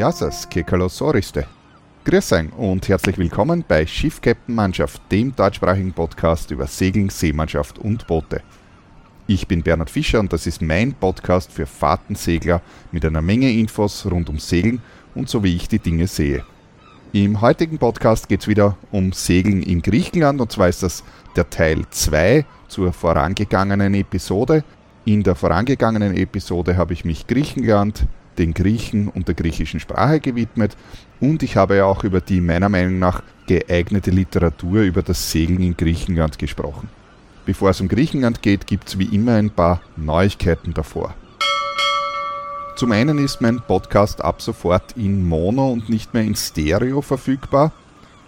Jasas Kekalosauriste. Grüß euch und herzlich willkommen bei Schiff Captain Mannschaft, dem deutschsprachigen Podcast über Segeln, Seemannschaft und Boote. Ich bin Bernhard Fischer und das ist mein Podcast für Fahrtensegler mit einer Menge Infos rund um Segeln und so wie ich die Dinge sehe. Im heutigen Podcast geht es wieder um Segeln in Griechenland und zwar ist das der Teil 2 zur vorangegangenen Episode. In der vorangegangenen Episode habe ich mich Griechenland, den Griechen und der griechischen Sprache gewidmet und ich habe auch über die meiner Meinung nach geeignete Literatur über das Segeln in Griechenland gesprochen. Bevor es um Griechenland geht, gibt es wie immer ein paar Neuigkeiten davor. Zum einen ist mein Podcast ab sofort in Mono und nicht mehr in Stereo verfügbar.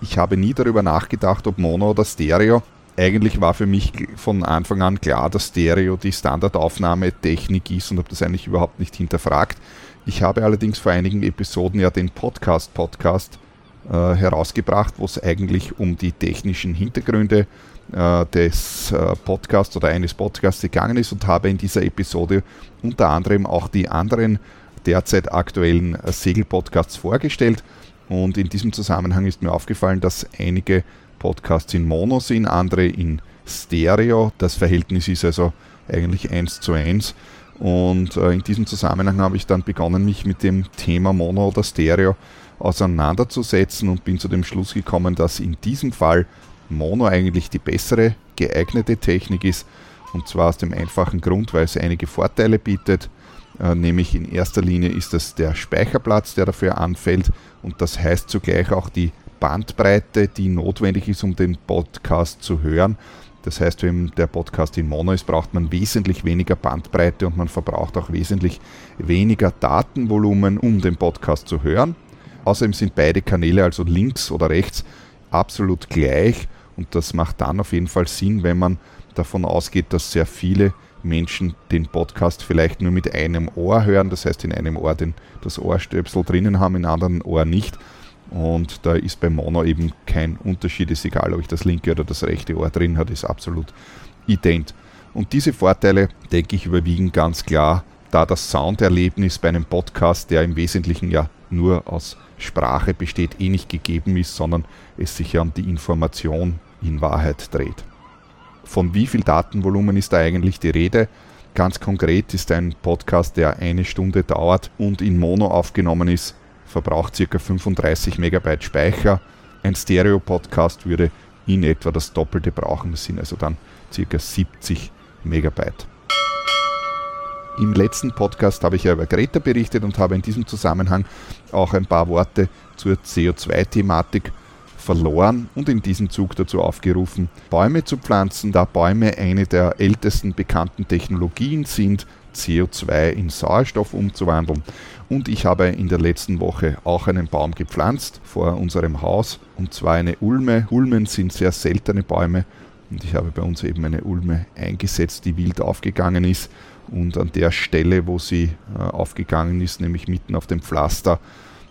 Ich habe nie darüber nachgedacht, ob Mono oder Stereo. Eigentlich war für mich von Anfang an klar, dass Stereo die Standardaufnahmetechnik ist und habe das eigentlich überhaupt nicht hinterfragt. Ich habe allerdings vor einigen Episoden ja den Podcast-Podcast äh, herausgebracht, wo es eigentlich um die technischen Hintergründe äh, des äh, Podcasts oder eines Podcasts gegangen ist und habe in dieser Episode unter anderem auch die anderen derzeit aktuellen äh, Segelpodcasts vorgestellt. Und in diesem Zusammenhang ist mir aufgefallen, dass einige Podcasts in Mono sind, andere in Stereo. Das Verhältnis ist also eigentlich 1 zu 1. Und äh, in diesem Zusammenhang habe ich dann begonnen, mich mit dem Thema Mono oder Stereo auseinanderzusetzen und bin zu dem Schluss gekommen, dass in diesem Fall Mono eigentlich die bessere geeignete Technik ist. Und zwar aus dem einfachen Grund, weil es einige Vorteile bietet. Äh, nämlich in erster Linie ist es der Speicherplatz, der dafür anfällt. Und das heißt zugleich auch die Bandbreite, die notwendig ist, um den Podcast zu hören. Das heißt, wenn der Podcast in Mono ist, braucht man wesentlich weniger Bandbreite und man verbraucht auch wesentlich weniger Datenvolumen, um den Podcast zu hören. Außerdem sind beide Kanäle, also links oder rechts, absolut gleich und das macht dann auf jeden Fall Sinn, wenn man davon ausgeht, dass sehr viele Menschen den Podcast vielleicht nur mit einem Ohr hören, das heißt in einem Ohr den, das Ohrstöpsel drinnen haben, in anderen Ohr nicht. Und da ist bei Mono eben kein Unterschied, ist egal, ob ich das linke oder das rechte Ohr drin habe, ist absolut ident. Und diese Vorteile, denke ich, überwiegen ganz klar, da das Sounderlebnis bei einem Podcast, der im Wesentlichen ja nur aus Sprache besteht, eh nicht gegeben ist, sondern es sich ja um die Information in Wahrheit dreht. Von wie viel Datenvolumen ist da eigentlich die Rede? Ganz konkret ist ein Podcast, der eine Stunde dauert und in Mono aufgenommen ist, verbraucht ca. 35 Megabyte Speicher. Ein Stereo-Podcast würde in etwa das Doppelte brauchen, das sind also dann ca. 70 Megabyte. Im letzten Podcast habe ich ja über Greta berichtet und habe in diesem Zusammenhang auch ein paar Worte zur CO2-Thematik verloren und in diesem Zug dazu aufgerufen, Bäume zu pflanzen, da Bäume eine der ältesten bekannten Technologien sind, CO2 in Sauerstoff umzuwandeln. Und ich habe in der letzten Woche auch einen Baum gepflanzt vor unserem Haus, und zwar eine Ulme. Ulmen sind sehr seltene Bäume und ich habe bei uns eben eine Ulme eingesetzt, die wild aufgegangen ist und an der Stelle, wo sie äh, aufgegangen ist, nämlich mitten auf dem Pflaster,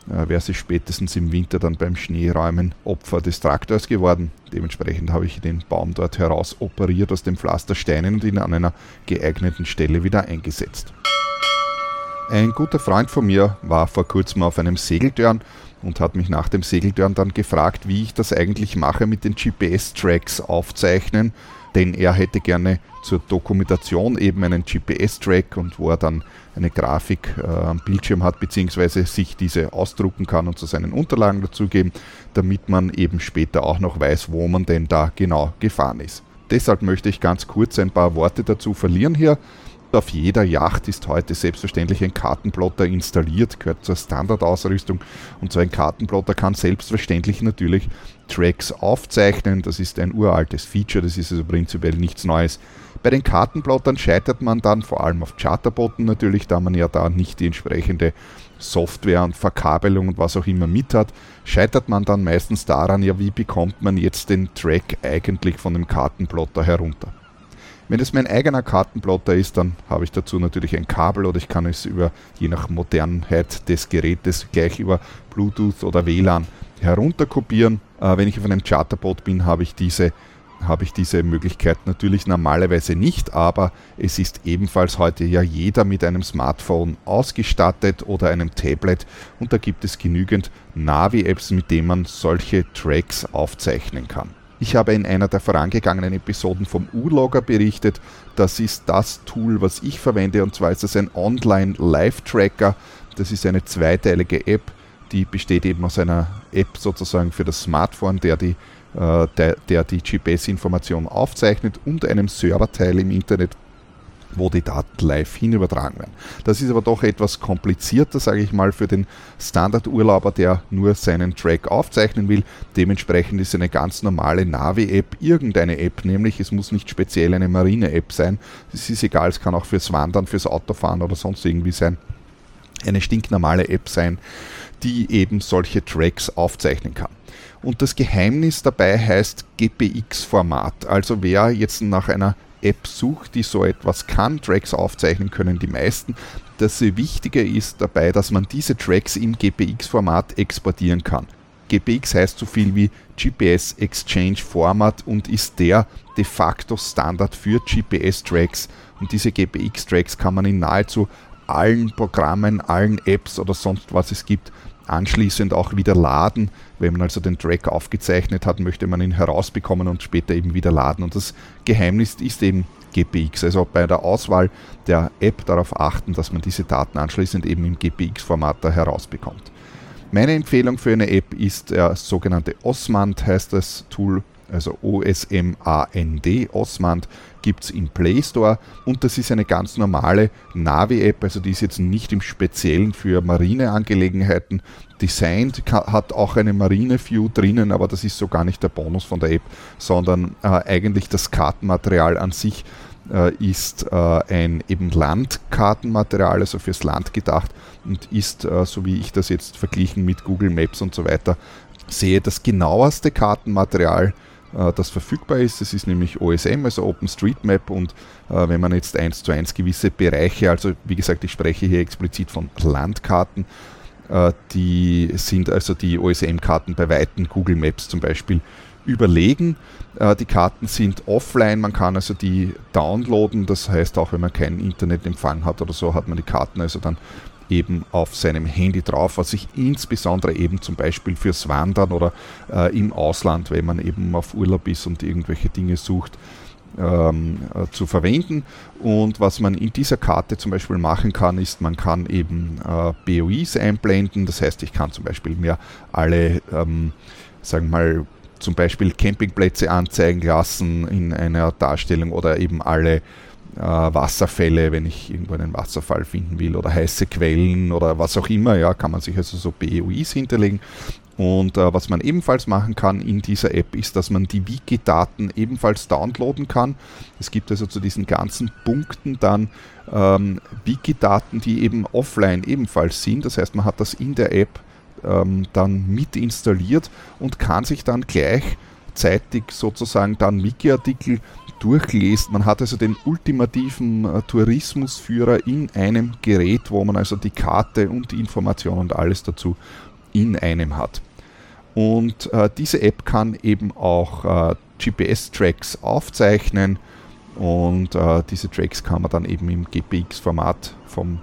wäre sie spätestens im Winter dann beim Schneeräumen Opfer des Traktors geworden. Dementsprechend habe ich den Baum dort heraus operiert aus den Pflastersteinen und ihn an einer geeigneten Stelle wieder eingesetzt. Ein guter Freund von mir war vor kurzem auf einem Segeltörn und hat mich nach dem Segeltörn dann gefragt, wie ich das eigentlich mache mit den GPS-Tracks aufzeichnen denn er hätte gerne zur Dokumentation eben einen GPS-Track und wo er dann eine Grafik äh, am Bildschirm hat, beziehungsweise sich diese ausdrucken kann und zu seinen Unterlagen dazugeben, damit man eben später auch noch weiß, wo man denn da genau gefahren ist. Deshalb möchte ich ganz kurz ein paar Worte dazu verlieren hier. Auf jeder Yacht ist heute selbstverständlich ein Kartenplotter installiert, gehört zur Standardausrüstung und so ein Kartenplotter kann selbstverständlich natürlich Tracks aufzeichnen. Das ist ein uraltes Feature, das ist also prinzipiell nichts Neues. Bei den Kartenplottern scheitert man dann vor allem auf Charterbooten natürlich, da man ja da nicht die entsprechende Software und Verkabelung und was auch immer mit hat, scheitert man dann meistens daran, ja, wie bekommt man jetzt den Track eigentlich von dem Kartenplotter herunter. Wenn es mein eigener Kartenplotter ist, dann habe ich dazu natürlich ein Kabel oder ich kann es über, je nach Modernheit des Gerätes, gleich über Bluetooth oder WLAN herunterkopieren. Äh, wenn ich auf einem Charterboot bin, habe ich diese habe ich diese Möglichkeit natürlich normalerweise nicht, aber es ist ebenfalls heute ja jeder mit einem Smartphone ausgestattet oder einem Tablet und da gibt es genügend Navi-Apps, mit denen man solche Tracks aufzeichnen kann. Ich habe in einer der vorangegangenen Episoden vom U-Logger berichtet. Das ist das Tool, was ich verwende und zwar ist es ein Online-Live-Tracker. Das ist eine zweiteilige App, die besteht eben aus einer App sozusagen für das Smartphone, der die der, der die GPS-Information aufzeichnet und einem Serverteil im Internet, wo die Daten live hin übertragen werden. Das ist aber doch etwas komplizierter, sage ich mal, für den Standardurlauber, der nur seinen Track aufzeichnen will. Dementsprechend ist eine ganz normale Navi-App irgendeine App, nämlich es muss nicht speziell eine Marine-App sein. Es ist egal, es kann auch fürs Wandern, fürs Autofahren oder sonst irgendwie sein. Eine stinknormale App sein, die eben solche Tracks aufzeichnen kann. Und das Geheimnis dabei heißt GPX-Format. Also wer jetzt nach einer App sucht, die so etwas kann, Tracks aufzeichnen können die meisten. Das Wichtige ist dabei, dass man diese Tracks im GPX-Format exportieren kann. GPX heißt so viel wie GPS Exchange Format und ist der de facto Standard für GPS-Tracks. Und diese GPX-Tracks kann man in nahezu allen Programmen, allen Apps oder sonst was es gibt, anschließend auch wieder laden. Wenn man also den Track aufgezeichnet hat, möchte man ihn herausbekommen und später eben wieder laden. Und das Geheimnis ist eben GPX. Also bei der Auswahl der App darauf achten, dass man diese Daten anschließend eben im GPX-Format da herausbekommt. Meine Empfehlung für eine App ist der sogenannte Osmand, heißt das Tool also OSMAND, Osmand, gibt es im Play Store. Und das ist eine ganz normale Navi-App, also die ist jetzt nicht im Speziellen für Marineangelegenheiten designt, hat auch eine Marine-View drinnen, aber das ist so gar nicht der Bonus von der App, sondern äh, eigentlich das Kartenmaterial an sich äh, ist äh, ein eben Landkartenmaterial, also fürs Land gedacht und ist, äh, so wie ich das jetzt verglichen mit Google Maps und so weiter, sehe das genaueste Kartenmaterial das verfügbar ist. Das ist nämlich OSM, also OpenStreetMap und äh, wenn man jetzt eins zu eins gewisse Bereiche, also wie gesagt, ich spreche hier explizit von Landkarten, äh, die sind also die OSM-Karten bei weiten Google Maps zum Beispiel überlegen. Die Karten sind offline, man kann also die downloaden, das heißt auch wenn man keinen Internetempfang hat oder so, hat man die Karten also dann eben auf seinem Handy drauf, was sich insbesondere eben zum Beispiel fürs Wandern oder äh, im Ausland, wenn man eben auf Urlaub ist und irgendwelche Dinge sucht, ähm, äh, zu verwenden. Und was man in dieser Karte zum Beispiel machen kann, ist, man kann eben äh, BOIs einblenden. Das heißt, ich kann zum Beispiel mir alle, ähm, sagen wir mal, zum Beispiel Campingplätze anzeigen lassen in einer Darstellung oder eben alle äh, Wasserfälle, wenn ich irgendwo einen Wasserfall finden will oder heiße Quellen oder was auch immer, ja, kann man sich also so BOIs hinterlegen. Und äh, was man ebenfalls machen kann in dieser App ist, dass man die Wiki-Daten ebenfalls downloaden kann. Es gibt also zu diesen ganzen Punkten dann ähm, Wiki-Daten, die eben offline ebenfalls sind. Das heißt, man hat das in der App ähm, dann mit installiert und kann sich dann gleichzeitig sozusagen dann Wiki-Artikel durchliest. Man hat also den ultimativen äh, Tourismusführer in einem Gerät, wo man also die Karte und die Information und alles dazu in einem hat. Und äh, diese App kann eben auch äh, GPS-Tracks aufzeichnen und äh, diese Tracks kann man dann eben im GPX-Format vom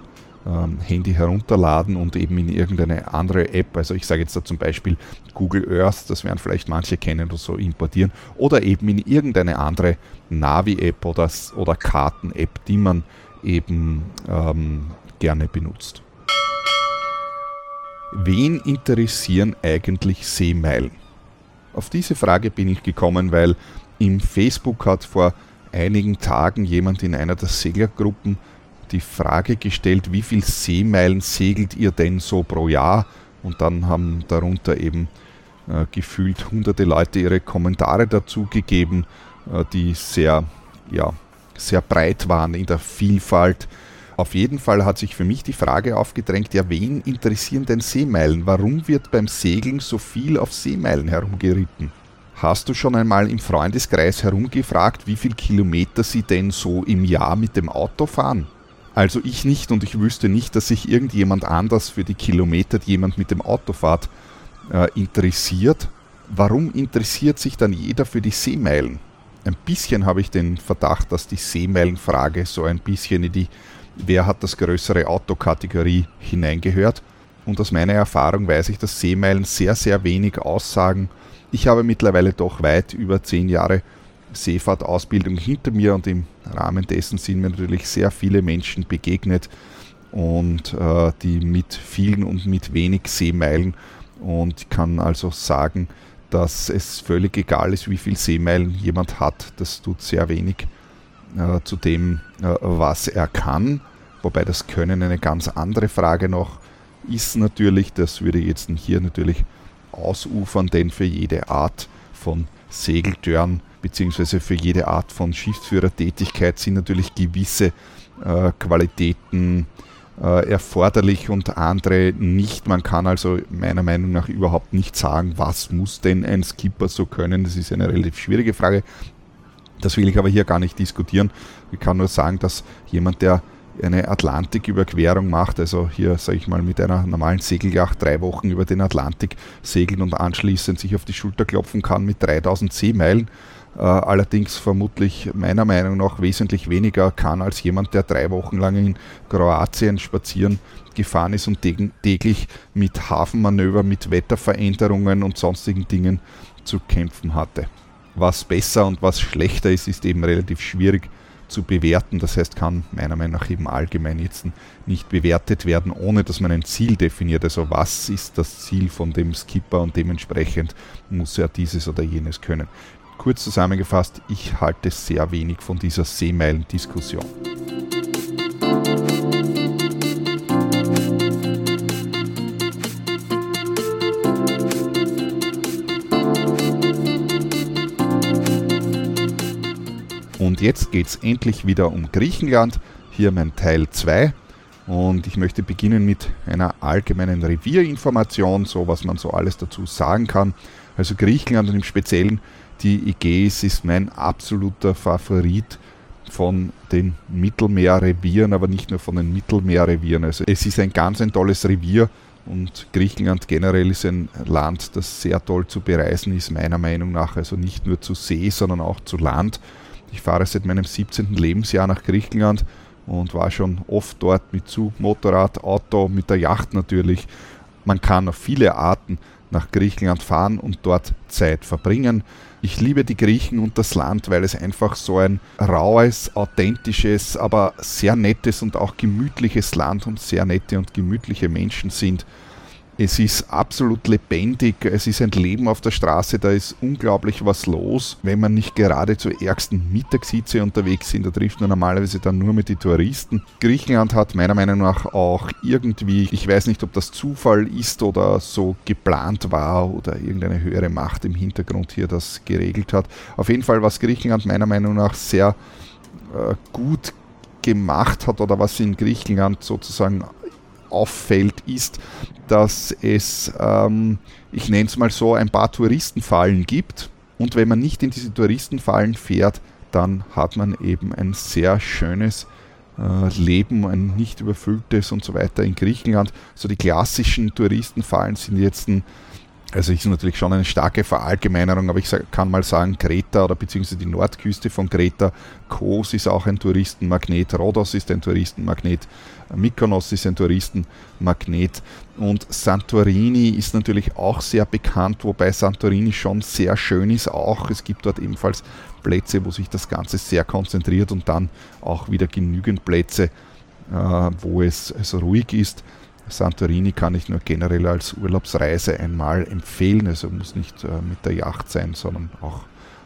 ähm, Handy herunterladen und eben in irgendeine andere App, also ich sage jetzt da zum Beispiel Google Earth, das werden vielleicht manche kennen oder so importieren, oder eben in irgendeine andere Navi-App oder, oder Karten-App, die man eben ähm, gerne benutzt. Wen interessieren eigentlich Seemeilen? Auf diese Frage bin ich gekommen, weil im Facebook hat vor einigen Tagen jemand in einer der Seglergruppen die Frage gestellt, wie viel Seemeilen segelt ihr denn so pro Jahr? Und dann haben darunter eben äh, gefühlt hunderte Leute ihre Kommentare dazu gegeben, äh, die sehr, ja, sehr breit waren in der Vielfalt. Auf jeden Fall hat sich für mich die Frage aufgedrängt, ja, wen interessieren denn Seemeilen? Warum wird beim Segeln so viel auf Seemeilen herumgeritten? Hast du schon einmal im Freundeskreis herumgefragt, wie viele Kilometer sie denn so im Jahr mit dem Auto fahren? Also ich nicht und ich wüsste nicht, dass sich irgendjemand anders für die Kilometer, die jemand mit dem Auto fährt, äh, interessiert. Warum interessiert sich dann jeder für die Seemeilen? ein bisschen habe ich den Verdacht, dass die Seemeilenfrage so ein bisschen in die Wer hat das größere Auto-Kategorie hineingehört. Und aus meiner Erfahrung weiß ich, dass Seemeilen sehr, sehr wenig aussagen. Ich habe mittlerweile doch weit über zehn Jahre Seefahrtausbildung hinter mir und im Rahmen dessen sind mir natürlich sehr viele Menschen begegnet und äh, die mit vielen und mit wenig Seemeilen und ich kann also sagen, dass es völlig egal ist, wie viel Seemeilen jemand hat. Das tut sehr wenig äh, zu dem, äh, was er kann. Wobei das Können eine ganz andere Frage noch ist natürlich. Das würde jetzt hier natürlich ausufern, denn für jede Art von Segeltörn bzw. für jede Art von Schiffsführertätigkeit sind natürlich gewisse äh, Qualitäten äh, erforderlich und andere nicht. Man kann also meiner Meinung nach überhaupt nicht sagen, was muss denn ein Skipper so können. Das ist eine relativ schwierige Frage. Das will ich aber hier gar nicht diskutieren. Ich kann nur sagen, dass jemand, der eine Atlantiküberquerung macht, also hier sage ich mal mit einer normalen Segelyacht drei Wochen über den Atlantik segeln und anschließend sich auf die Schulter klopfen kann mit 3000 Seemeilen, allerdings vermutlich meiner Meinung nach wesentlich weniger kann als jemand, der drei Wochen lang in Kroatien spazieren gefahren ist und täglich mit Hafenmanöver, mit Wetterveränderungen und sonstigen Dingen zu kämpfen hatte. Was besser und was schlechter ist, ist eben relativ schwierig zu bewerten. Das heißt, kann meiner Meinung nach eben allgemein jetzt nicht bewertet werden, ohne dass man ein Ziel definiert. Also was ist das Ziel von dem Skipper und dementsprechend muss er dieses oder jenes können. Kurz zusammengefasst, ich halte sehr wenig von dieser Seemeilen-Diskussion. Und jetzt geht es endlich wieder um Griechenland. Hier mein Teil 2. Und ich möchte beginnen mit einer allgemeinen Revierinformation, so was man so alles dazu sagen kann. Also Griechenland und im Speziellen die Ägäis ist mein absoluter Favorit von den Mittelmeerrevieren, aber nicht nur von den Mittelmeerrevieren. Also es ist ein ganz ein tolles Revier und Griechenland generell ist ein Land, das sehr toll zu bereisen ist, meiner Meinung nach. Also nicht nur zu See, sondern auch zu Land. Ich fahre seit meinem 17. Lebensjahr nach Griechenland und war schon oft dort mit Zug, Motorrad, Auto, mit der Yacht natürlich. Man kann auf viele Arten nach Griechenland fahren und dort Zeit verbringen. Ich liebe die Griechen und das Land, weil es einfach so ein raues, authentisches, aber sehr nettes und auch gemütliches Land und sehr nette und gemütliche Menschen sind. Es ist absolut lebendig, es ist ein Leben auf der Straße, da ist unglaublich was los. Wenn man nicht gerade zur ärgsten Mittagshitze unterwegs sind, da trifft man normalerweise dann nur mit den Touristen. Griechenland hat meiner Meinung nach auch irgendwie, ich weiß nicht, ob das Zufall ist oder so geplant war oder irgendeine höhere Macht im Hintergrund hier das geregelt hat. Auf jeden Fall, was Griechenland meiner Meinung nach sehr äh, gut gemacht hat oder was in Griechenland sozusagen auffällt, ist, dass es, ähm, ich nenne es mal so, ein paar Touristenfallen gibt. Und wenn man nicht in diese Touristenfallen fährt, dann hat man eben ein sehr schönes äh, Leben, ein nicht überfülltes und so weiter in Griechenland. So die klassischen Touristenfallen sind jetzt ein also ist natürlich schon eine starke Verallgemeinerung, aber ich kann mal sagen, Kreta oder beziehungsweise die Nordküste von Kreta, Kos ist auch ein Touristenmagnet, Rhodos ist ein Touristenmagnet, Mykonos ist ein Touristenmagnet und Santorini ist natürlich auch sehr bekannt, wobei Santorini schon sehr schön ist auch. Es gibt dort ebenfalls Plätze, wo sich das Ganze sehr konzentriert und dann auch wieder genügend Plätze, äh, wo es also ruhig ist. Santorini kann ich nur generell als Urlaubsreise einmal empfehlen. Also muss nicht äh, mit der Yacht sein, sondern auch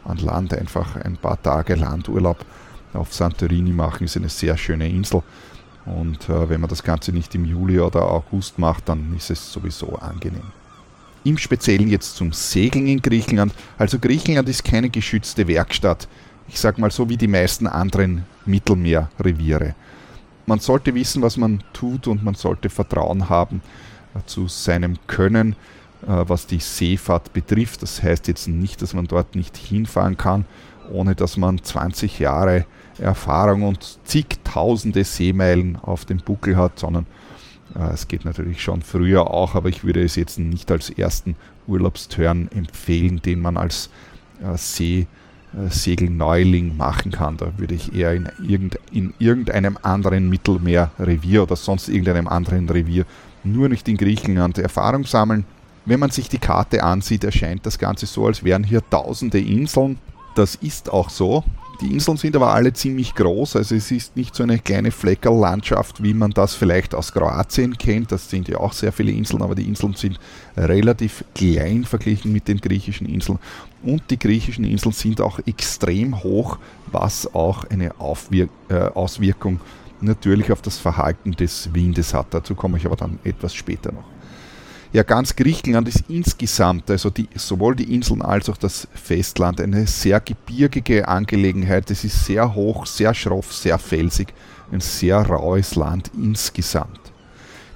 an Land einfach ein paar Tage Landurlaub auf Santorini machen. Ist eine sehr schöne Insel. Und äh, wenn man das Ganze nicht im Juli oder August macht, dann ist es sowieso angenehm. Im Speziellen jetzt zum Segeln in Griechenland. Also Griechenland ist keine geschützte Werkstatt. Ich sage mal so wie die meisten anderen Mittelmeerreviere man sollte wissen, was man tut und man sollte Vertrauen haben äh, zu seinem Können, äh, was die Seefahrt betrifft. Das heißt jetzt nicht, dass man dort nicht hinfahren kann, ohne dass man 20 Jahre Erfahrung und zigtausende Seemeilen auf dem Buckel hat, sondern äh, es geht natürlich schon früher auch, aber ich würde es jetzt nicht als ersten Urlaubsturn empfehlen, den man als See Segelneuling machen kann. Da würde ich eher in, irgend, in irgendeinem anderen Mittelmeerrevier oder sonst irgendeinem anderen Revier, nur nicht in Griechenland, Erfahrung sammeln. Wenn man sich die Karte ansieht, erscheint das Ganze so, als wären hier tausende Inseln. Das ist auch so. Die Inseln sind aber alle ziemlich groß, also es ist nicht so eine kleine Fleckerlandschaft, wie man das vielleicht aus Kroatien kennt. Das sind ja auch sehr viele Inseln, aber die Inseln sind relativ klein verglichen mit den griechischen Inseln. Und die griechischen Inseln sind auch extrem hoch, was auch eine Aufwir äh, Auswirkung natürlich auf das Verhalten des Windes hat. Dazu komme ich aber dann etwas später noch. Ja, ganz Griechenland ist insgesamt, also die, sowohl die Inseln als auch das Festland, eine sehr gebirgige Angelegenheit. Es ist sehr hoch, sehr schroff, sehr felsig, ein sehr raues Land insgesamt.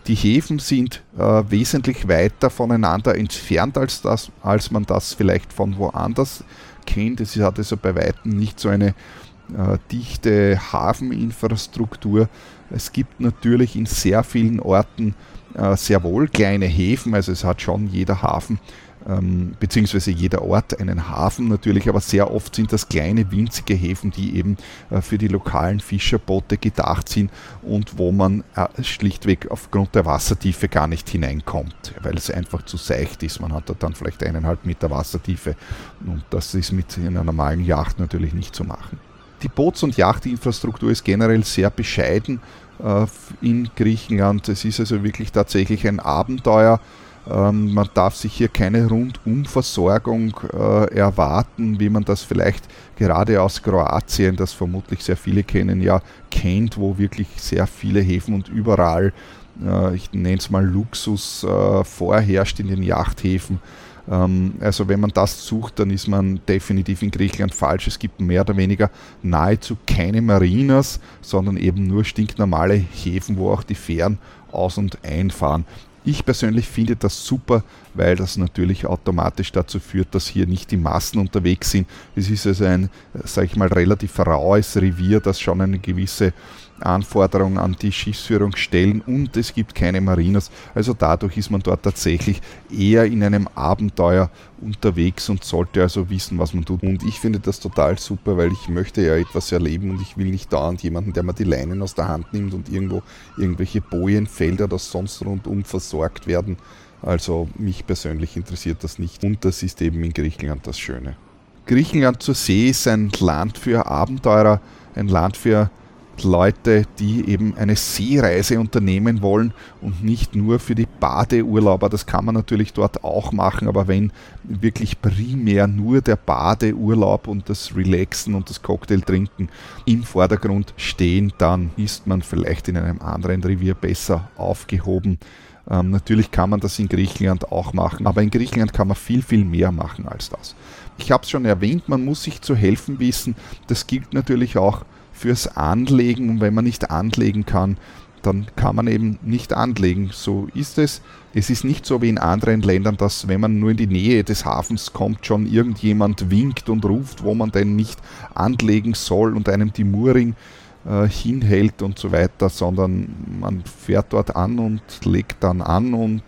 Die Häfen sind äh, wesentlich weiter voneinander entfernt, als, das, als man das vielleicht von woanders kennt. Es hat also bei weitem nicht so eine äh, dichte Hafeninfrastruktur. Es gibt natürlich in sehr vielen Orten äh, sehr wohl kleine Häfen, also es hat schon jeder Hafen ähm, beziehungsweise jeder Ort einen Hafen natürlich, aber sehr oft sind das kleine winzige Häfen, die eben äh, für die lokalen Fischerboote gedacht sind und wo man äh, schlichtweg aufgrund der Wassertiefe gar nicht hineinkommt, weil es einfach zu seicht ist. Man hat da dann vielleicht eineinhalb Meter Wassertiefe und das ist mit einer normalen Yacht natürlich nicht zu machen. Die Boots- und Yachtinfrastruktur ist generell sehr bescheiden äh, in Griechenland. Es ist also wirklich tatsächlich ein Abenteuer. Ähm, man darf sich hier keine Rundumversorgung äh, erwarten, wie man das vielleicht gerade aus Kroatien, das vermutlich sehr viele kennen, ja kennt, wo wirklich sehr viele Häfen und überall, äh, ich nenne es mal Luxus, vorherrscht in den Yachthäfen ähm, also wenn man das sucht, dann ist man definitiv in Griechenland falsch. Es gibt mehr oder weniger nahezu keine Marinas, sondern eben nur stinknormale Häfen, wo auch die Fähren aus- und einfahren. Ich persönlich finde das super, weil das natürlich automatisch dazu führt, dass hier nicht die Massen unterwegs sind. Es ist also ein, sage ich mal, relativ raues Revier, das schon eine gewisse Anforderungen an die Schiffsführung stellen und es gibt keine Marinas. Also dadurch ist man dort tatsächlich eher in einem Abenteuer unterwegs und sollte also wissen, was man tut. Und ich finde das total super, weil ich möchte ja etwas erleben und ich will nicht dauernd jemanden, der mir die Leinen aus der Hand nimmt und irgendwo irgendwelche Bojenfelder oder sonst rundum versorgt werden. Also mich persönlich interessiert das nicht. Und das ist eben in Griechenland das Schöne. Griechenland zur See ist ein Land für Abenteurer, ein Land für Leute, die eben eine Seereise unternehmen wollen und nicht nur für die Badeurlauber. Das kann man natürlich dort auch machen, aber wenn wirklich primär nur der Badeurlaub und das Relaxen und das Cocktailtrinken im Vordergrund stehen, dann ist man vielleicht in einem anderen Revier besser aufgehoben. Ähm, natürlich kann man das in Griechenland auch machen, aber in Griechenland kann man viel, viel mehr machen als das. Ich habe es schon erwähnt, man muss sich zu helfen wissen. Das gilt natürlich auch fürs Anlegen und wenn man nicht anlegen kann, dann kann man eben nicht anlegen. So ist es. Es ist nicht so wie in anderen Ländern, dass wenn man nur in die Nähe des Hafens kommt, schon irgendjemand winkt und ruft, wo man denn nicht anlegen soll und einem die Mooring äh, hinhält und so weiter, sondern man fährt dort an und legt dann an und,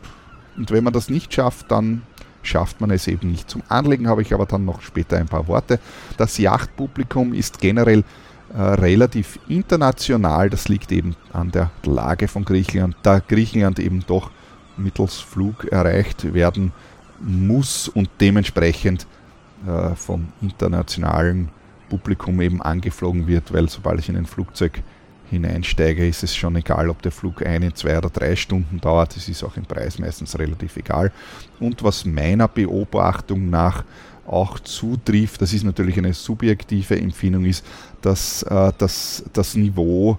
und wenn man das nicht schafft, dann schafft man es eben nicht. Zum Anlegen habe ich aber dann noch später ein paar Worte. Das Yachtpublikum ist generell äh, relativ international. Das liegt eben an der Lage von Griechenland, da Griechenland eben doch mittels Flug erreicht werden muss und dementsprechend äh, vom internationalen Publikum eben angeflogen wird, weil sobald ich in ein Flugzeug hineinsteige, ist es schon egal, ob der Flug eine, zwei oder drei Stunden dauert. Es ist auch im Preis meistens relativ egal. Und was meiner Beobachtung nach auch zutrifft, das ist natürlich eine subjektive Empfindung, ist, dass äh, das, das Niveau,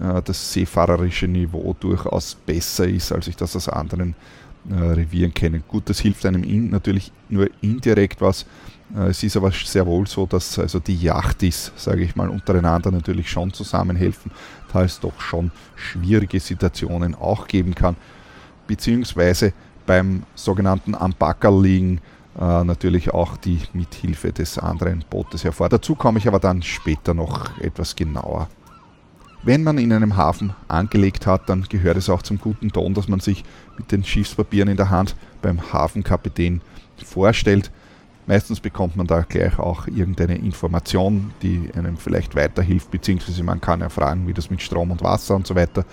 äh, das seefahrerische Niveau durchaus besser ist, als ich das aus anderen äh, Revieren kenne. Gut, das hilft einem in, natürlich nur indirekt was. Äh, es ist aber sehr wohl so, dass also die Yachtis, sage ich mal, untereinander natürlich schon zusammenhelfen, da es doch schon schwierige Situationen auch geben kann, beziehungsweise beim sogenannten Ambackerl liegen äh, natürlich auch die Mithilfe des anderen Bootes hervor. Dazu komme ich aber dann später noch etwas genauer. Wenn man in einem Hafen angelegt hat, dann gehört es auch zum guten Ton, dass man sich mit den Schiffspapieren in der Hand beim Hafenkapitän vorstellt. Meistens bekommt man da gleich auch irgendeine Information, die einem vielleicht weiterhilft, beziehungsweise man kann ja fragen, wie das mit Strom und Wasser und so weiter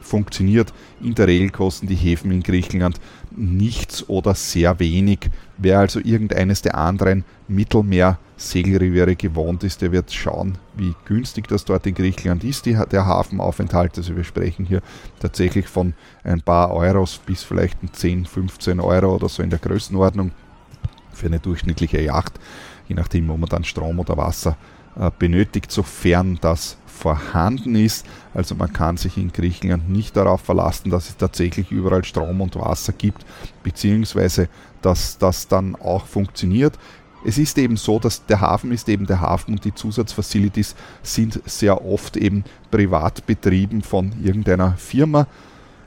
funktioniert. In der Regel kosten die Häfen in Griechenland nichts oder sehr wenig. Wer also irgendeines der anderen Mittelmeer-Segelreviere gewohnt ist, der wird schauen, wie günstig das dort in Griechenland ist, die, der Hafenaufenthalt. Also wir sprechen hier tatsächlich von ein paar Euros bis vielleicht 10, 15 Euro oder so in der Größenordnung für eine durchschnittliche Yacht, je nachdem, wo man dann Strom oder Wasser äh, benötigt, sofern das vorhanden ist. Also man kann sich in Griechenland nicht darauf verlassen, dass es tatsächlich überall Strom und Wasser gibt, beziehungsweise dass das dann auch funktioniert. Es ist eben so, dass der Hafen ist eben der Hafen und die Zusatzfacilities sind sehr oft eben privat betrieben von irgendeiner Firma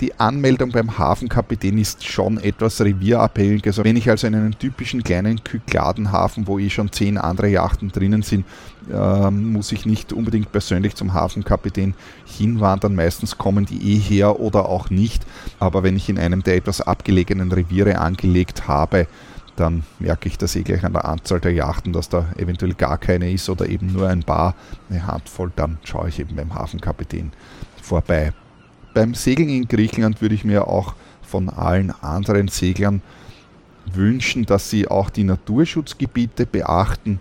die Anmeldung beim Hafenkapitän ist schon etwas revierabhängig. Also wenn ich also in einem typischen kleinen Kykladenhafen, wo eh schon zehn andere Yachten drinnen sind, äh, muss ich nicht unbedingt persönlich zum Hafenkapitän hinwandern. Meistens kommen die eh her oder auch nicht. Aber wenn ich in einem der etwas abgelegenen Reviere angelegt habe, dann merke ich das eh gleich an der Anzahl der Yachten, dass da eventuell gar keine ist oder eben nur ein paar, eine Handvoll, dann schaue ich eben beim Hafenkapitän vorbei beim Segeln in Griechenland würde ich mir auch von allen anderen Seglern wünschen, dass sie auch die Naturschutzgebiete beachten.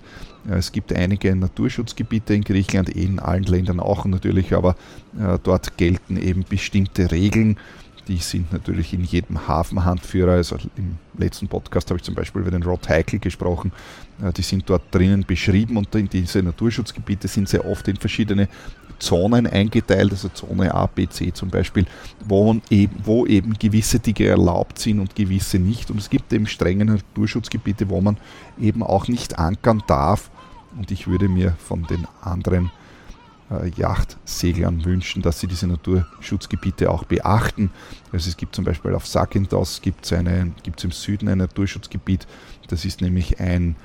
Es gibt einige Naturschutzgebiete in Griechenland, eh in allen Ländern auch natürlich, aber äh, dort gelten eben bestimmte Regeln. Die sind natürlich in jedem Hafenhandführer. Also im letzten Podcast habe ich zum Beispiel über den Rod Heikel gesprochen. Äh, die sind dort drinnen beschrieben und in diese Naturschutzgebiete sind sehr oft in verschiedene Zonen eingeteilt, also Zone A, B, C zum Beispiel, wo eben, wo eben gewisse Dinge erlaubt sind und gewisse nicht. Und es gibt eben strenge Naturschutzgebiete, wo man eben auch nicht ankern darf. Und ich würde mir von den anderen äh, Yachtseglern wünschen, dass sie diese Naturschutzgebiete auch beachten. Also es gibt zum Beispiel auf Sakintos gibt es im Süden ein Naturschutzgebiet, das ist nämlich ein,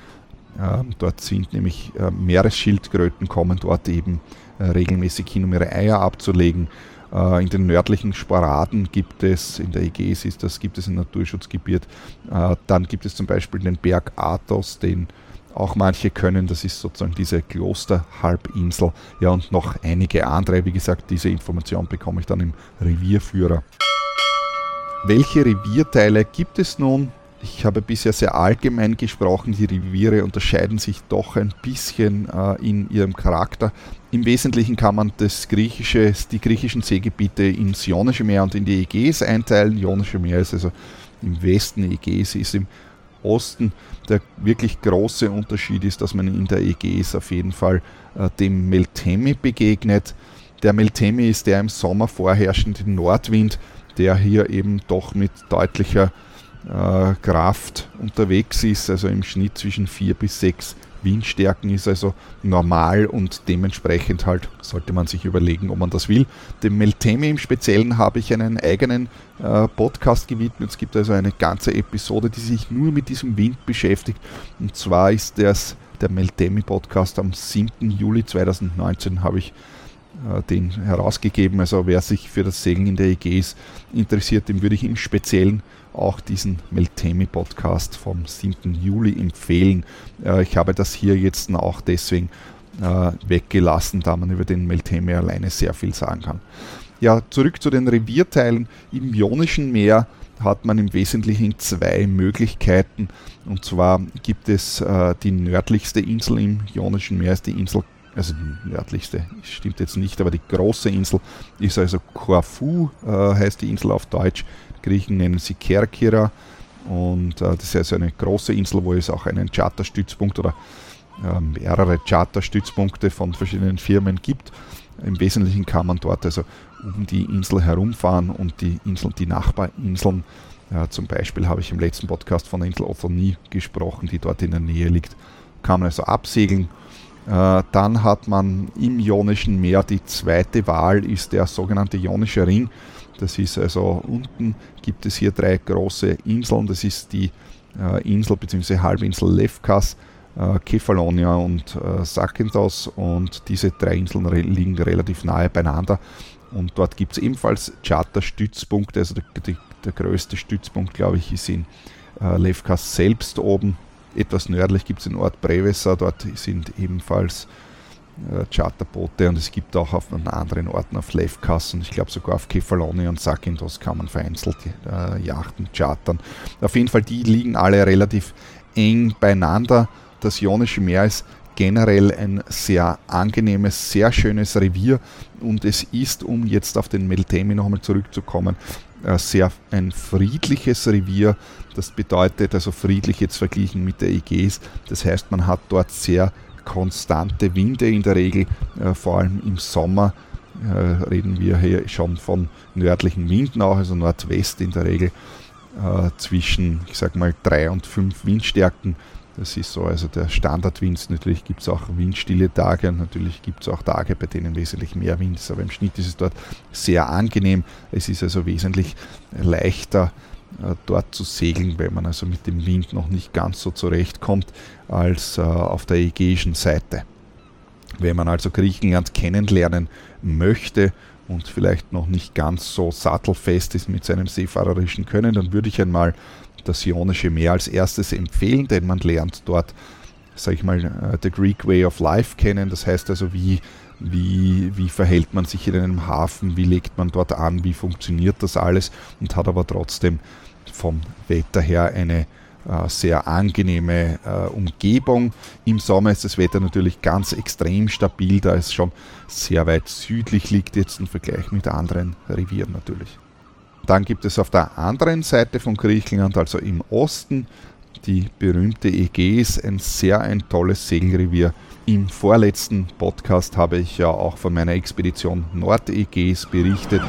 äh, dort sind nämlich äh, Meeresschildkröten, kommen dort eben regelmäßig hin, um ihre Eier abzulegen. Äh, in den nördlichen Sporaden gibt es, in der Ägäis ist das, gibt es ein Naturschutzgebiet. Äh, dann gibt es zum Beispiel den Berg Athos, den auch manche können, das ist sozusagen diese Klosterhalbinsel. Ja, und noch einige andere. Wie gesagt, diese Information bekomme ich dann im Revierführer. Welche Revierteile gibt es nun? Ich habe bisher sehr allgemein gesprochen, die Reviere unterscheiden sich doch ein bisschen äh, in ihrem Charakter. Im Wesentlichen kann man das griechische, die griechischen Seegebiete ins Ionische Meer und in die Ägäis einteilen. Ionische Meer ist also im Westen, Ägäis ist im Osten. Der wirklich große Unterschied ist, dass man in der Ägäis auf jeden Fall äh, dem Meltemi begegnet. Der Meltemi ist der im Sommer vorherrschende Nordwind, der hier eben doch mit deutlicher äh, Kraft unterwegs ist, also im Schnitt zwischen 4 bis 6 Windstärken ist also normal und dementsprechend halt sollte man sich überlegen, ob man das will. Dem Meltemi im Speziellen habe ich einen eigenen äh, Podcast gewidmet. Es gibt also eine ganze Episode, die sich nur mit diesem Wind beschäftigt. Und zwar ist das der Meltemi Podcast am 7. Juli 2019 habe ich äh, den herausgegeben. Also wer sich für das Segeln in der Ägäis interessiert, dem würde ich im Speziellen auch diesen Meltemi-Podcast vom 7. Juli empfehlen. Äh, ich habe das hier jetzt auch deswegen äh, weggelassen, da man über den Meltemi alleine sehr viel sagen kann. Ja, zurück zu den Revierteilen. Im Ionischen Meer hat man im Wesentlichen zwei Möglichkeiten. Und zwar gibt es äh, die nördlichste Insel im Ionischen Meer, ist die Insel, also die nördlichste, stimmt jetzt nicht, aber die große Insel ist also Korfu, äh, heißt die Insel auf Deutsch. Griechen nennen sie Kerkira. Und äh, das ist also eine große Insel, wo es auch einen Charterstützpunkt oder äh, mehrere Charterstützpunkte von verschiedenen Firmen gibt. Im Wesentlichen kann man dort also um die Insel herumfahren und die Inseln, die Nachbarinseln, äh, zum Beispiel habe ich im letzten Podcast von der Insel Othonie gesprochen, die dort in der Nähe liegt, kann man also absegeln. Äh, dann hat man im Ionischen Meer die zweite Wahl, ist der sogenannte Ionische Ring. Das ist also unten gibt es hier drei große Inseln. Das ist die äh, Insel bzw. Halbinsel Lefkas, äh, Kefalonia und Zakynthos und diese drei Inseln liegen relativ nahe beieinander. Und dort gibt es ebenfalls Charterstützpunkte. Also der, der, größte Stützpunkt, glaube ich, ist in Lefkas selbst oben. Etwas nördlich gibt es den Ort Brevesa, dort sind ebenfalls äh, Charterboote und es gibt auch auf anderen Orten, auf Lefkas und ich glaube sogar auf Kefaloni und Sakindos kann man vereinzelt äh, Yachten chartern. Auf jeden Fall, die liegen alle relativ eng beieinander. Das Ionische Meer ist generell ein sehr angenehmes, sehr schönes Revier und es ist, um jetzt auf den Meltemi nochmal zurückzukommen, äh, sehr ein friedliches Revier. Das bedeutet also friedlich jetzt verglichen mit der Ägäis. Das heißt, man hat dort sehr konstante Winde in der Regel, äh, vor allem im Sommer äh, reden wir hier schon von nördlichen Winden auch, also Nordwest in der Regel zwischen, ich sag mal, drei und fünf Windstärken das ist so, also der Standardwind. Natürlich gibt es auch windstille Tage und natürlich gibt es auch Tage, bei denen wesentlich mehr Wind ist. Aber im Schnitt ist es dort sehr angenehm. Es ist also wesentlich leichter äh, dort zu segeln, weil man also mit dem Wind noch nicht ganz so zurechtkommt als äh, auf der ägäischen Seite. Wenn man also Griechenland kennenlernen möchte und vielleicht noch nicht ganz so sattelfest ist mit seinem seefahrerischen Können, dann würde ich einmal das Ionische Meer als erstes empfehlen, denn man lernt dort, sage ich mal, äh, the Greek Way of Life kennen. Das heißt also, wie, wie, wie verhält man sich in einem Hafen, wie legt man dort an, wie funktioniert das alles und hat aber trotzdem vom Wetter her eine äh, sehr angenehme äh, Umgebung. Im Sommer ist das Wetter natürlich ganz extrem stabil, da es schon sehr weit südlich liegt, jetzt im Vergleich mit anderen Revieren natürlich. Dann gibt es auf der anderen Seite von Griechenland, also im Osten, die berühmte Ägäis, ein sehr ein tolles Segelrevier. Im vorletzten Podcast habe ich ja auch von meiner Expedition Nordägäis berichtet.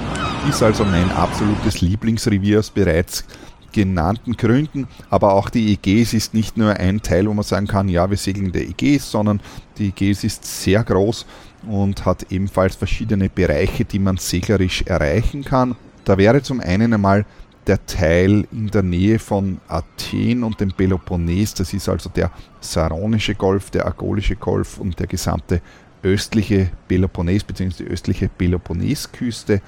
Ist also mein absolutes Lieblingsrevier aus bereits genannten Gründen. Aber auch die Ägäis ist nicht nur ein Teil, wo man sagen kann, ja, wir segeln in der Ägäis, sondern die Ägäis ist sehr groß und hat ebenfalls verschiedene Bereiche, die man seglerisch erreichen kann. Da wäre zum einen einmal der Teil in der Nähe von Athen und dem Peloponnes, das ist also der Saronische Golf, der Agolische Golf und der gesamte östliche Peloponnes bzw. die östliche Peloponnesküste.